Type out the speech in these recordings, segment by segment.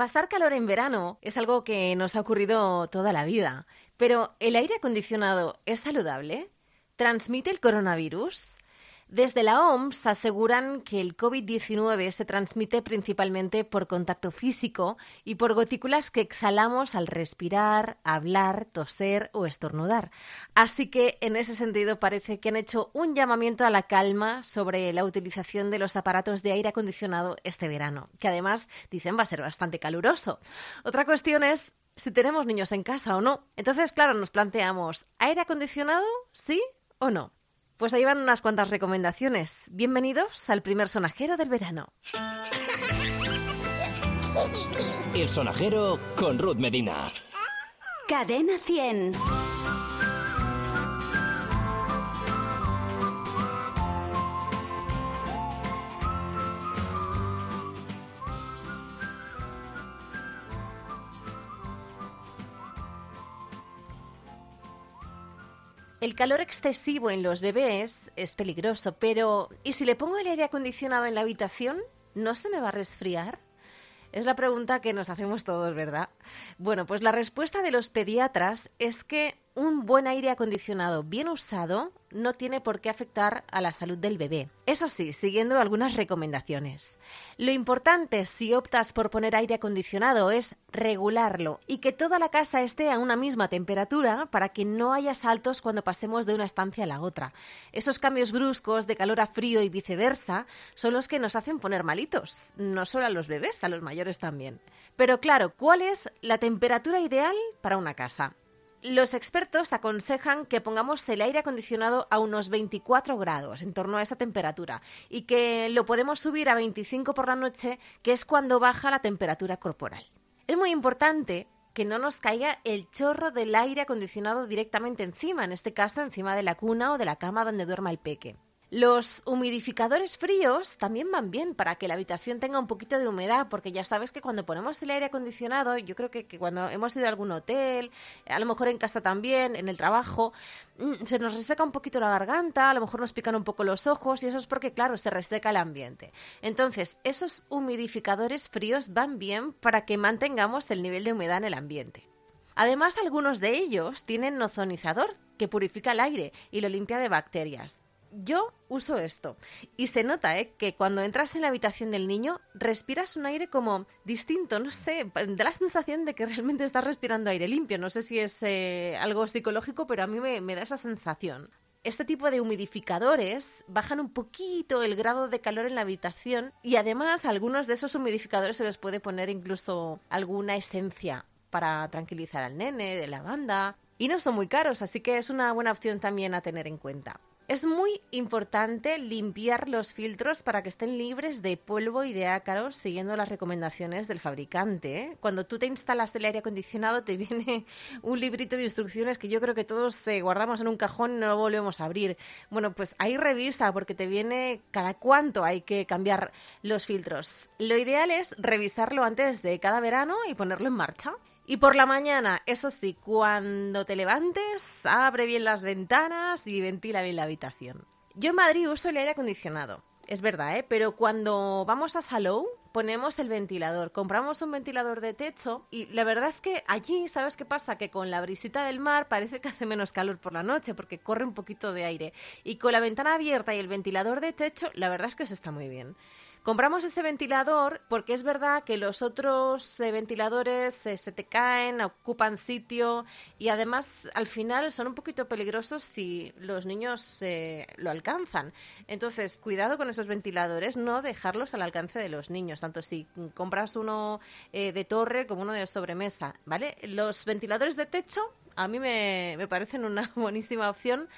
Pasar calor en verano es algo que nos ha ocurrido toda la vida, pero ¿el aire acondicionado es saludable? ¿Transmite el coronavirus? Desde la OMS aseguran que el COVID-19 se transmite principalmente por contacto físico y por gotículas que exhalamos al respirar, hablar, toser o estornudar. Así que en ese sentido parece que han hecho un llamamiento a la calma sobre la utilización de los aparatos de aire acondicionado este verano, que además dicen va a ser bastante caluroso. Otra cuestión es si tenemos niños en casa o no. Entonces, claro, nos planteamos, ¿aire acondicionado? ¿Sí o no? Pues ahí van unas cuantas recomendaciones. Bienvenidos al primer sonajero del verano. El sonajero con Ruth Medina. Cadena 100. El calor excesivo en los bebés es peligroso, pero ¿y si le pongo el aire acondicionado en la habitación? ¿No se me va a resfriar? Es la pregunta que nos hacemos todos, ¿verdad? Bueno, pues la respuesta de los pediatras es que un buen aire acondicionado bien usado no tiene por qué afectar a la salud del bebé. Eso sí, siguiendo algunas recomendaciones. Lo importante si optas por poner aire acondicionado es regularlo y que toda la casa esté a una misma temperatura para que no haya saltos cuando pasemos de una estancia a la otra. Esos cambios bruscos de calor a frío y viceversa son los que nos hacen poner malitos, no solo a los bebés, a los mayores también. Pero claro, ¿cuál es la temperatura ideal para una casa? Los expertos aconsejan que pongamos el aire acondicionado a unos 24 grados, en torno a esa temperatura, y que lo podemos subir a 25 por la noche, que es cuando baja la temperatura corporal. Es muy importante que no nos caiga el chorro del aire acondicionado directamente encima, en este caso encima de la cuna o de la cama donde duerma el peque. Los humidificadores fríos también van bien para que la habitación tenga un poquito de humedad, porque ya sabes que cuando ponemos el aire acondicionado, yo creo que, cuando hemos ido a algún hotel, a lo mejor en casa también, en el trabajo, mm, se nos reseca un poquito la garganta, a lo mejor nos pican un poco los ojos y eso es porque, claro, se reseca el ambiente. Entonces, esos humidificadores fríos van bien para que mantengamos el nivel de humedad en el ambiente. Además, algunos de ellos tienen ozonizador, que purifica el aire y lo limpia de bacterias yo uso esto y se nota ¿eh? que cuando entras en la habitación del niño respiras un aire como distinto, no sé, da la sensación de que realmente estás respirando aire limpio. No sé si es eh, algo psicológico, pero a mí me, me da esa sensación. Este tipo de humidificadores bajan un poquito el grado de calor en la habitación y además a algunos de esos humidificadores se les puede poner incluso alguna esencia para tranquilizar al nene, de lavanda. Y no son muy caros, así que es una buena opción también a tener en cuenta. Es muy importante limpiar los filtros para que estén libres de polvo y de ácaros siguiendo las recomendaciones del fabricante. ¿eh? Cuando tú te instalas el aire acondicionado te viene un librito de instrucciones que yo creo que todos eh, guardamos en un cajón y no lo volvemos a abrir. Bueno, pues ahí revisa porque te viene cada cuánto hay que cambiar los filtros. Lo ideal es revisarlo antes de cada verano y ponerlo en marcha. Y por la mañana, eso sí, cuando te levantes, abre bien las ventanas y ventila bien la habitación. Yo en Madrid uso el aire acondicionado, es verdad, ¿eh? Pero cuando vamos a Salou, ponemos el ventilador, compramos un ventilador de techo y la verdad es que allí, ¿sabes qué pasa? Que con la brisita del mar parece que hace menos calor por la noche porque corre un poquito de aire. Y con la ventana abierta y el ventilador de techo, la verdad es que se está muy bien. Compramos ese ventilador porque es verdad que los otros eh, ventiladores eh, se te caen, ocupan sitio y además al final son un poquito peligrosos si los niños eh, lo alcanzan. Entonces, cuidado con esos ventiladores, no dejarlos al alcance de los niños, tanto si compras uno de torre como uno de sobremesa, ¿vale? Los ventiladores de techo a mí me, me parecen una buenísima opción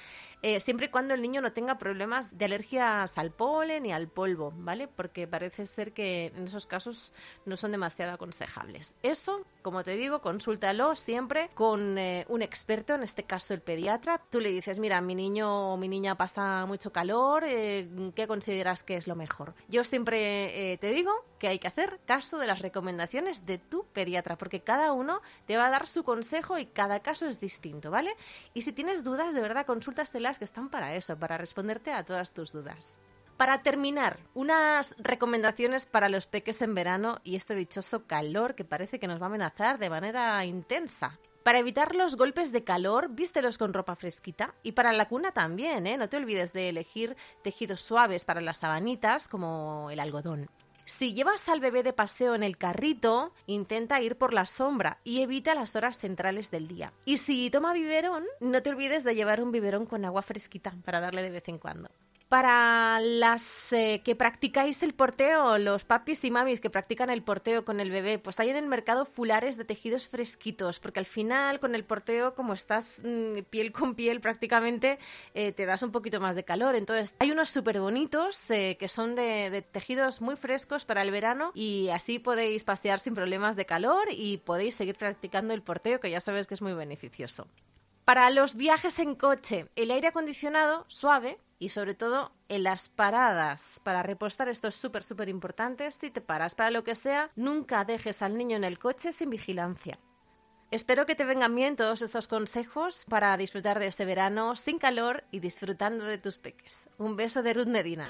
eh, siempre y cuando el niño no tenga problemas de alergias al polen y al polvo, ¿vale? Porque parece ser que en esos casos no son demasiado aconsejables. Eso, como te digo, consúltalo siempre con eh, un experto, en este caso el pediatra. Tú le dices, mira, mi niño o mi niña pasa mucho calor, eh, ¿qué consideras que es lo mejor? Yo siempre te digo que hay que hacer caso de las recomendaciones de tu pediatra, porque cada uno te va a dar su consejo y cada caso es distinto, ¿vale? Y si tienes dudas, de verdad, consúltaselas que están para eso, para responderte a todas tus dudas. Para terminar, unas recomendaciones para los peques en verano y este dichoso calor que parece que nos va a amenazar de manera intensa. Para evitar los golpes de calor, vístelos con ropa fresquita. Y para la cuna también, ¿eh? No te olvides de elegir tejidos suaves para las sabanitas, como el algodón. Si llevas al bebé de paseo en el carrito, intenta ir por la sombra y evita las horas centrales del día. Y si toma biberón, no te olvides de llevar un biberón con agua fresquita para darle de vez en cuando. Para las eh, que practicáis el porteo, los papis y mamis que practican el porteo con el bebé, pues hay en el mercado fulares de tejidos fresquitos, porque al final con el porteo, como estás mm, piel con piel prácticamente, eh, te das un poquito más de calor. Entonces hay unos súper bonitos eh, que son de, de tejidos muy frescos para el verano y así podéis pasear sin problemas de calor y podéis seguir practicando el porteo, que ya sabes que es muy beneficioso. Para los viajes en coche, el aire acondicionado suave y sobre todo en las paradas. Para repostar esto es súper, súper importante. Si te paras para lo que sea, nunca dejes al niño en el coche sin vigilancia. Espero que te vengan bien todos estos consejos para disfrutar de este verano sin calor y disfrutando de tus peques. Un beso de Ruth Medina.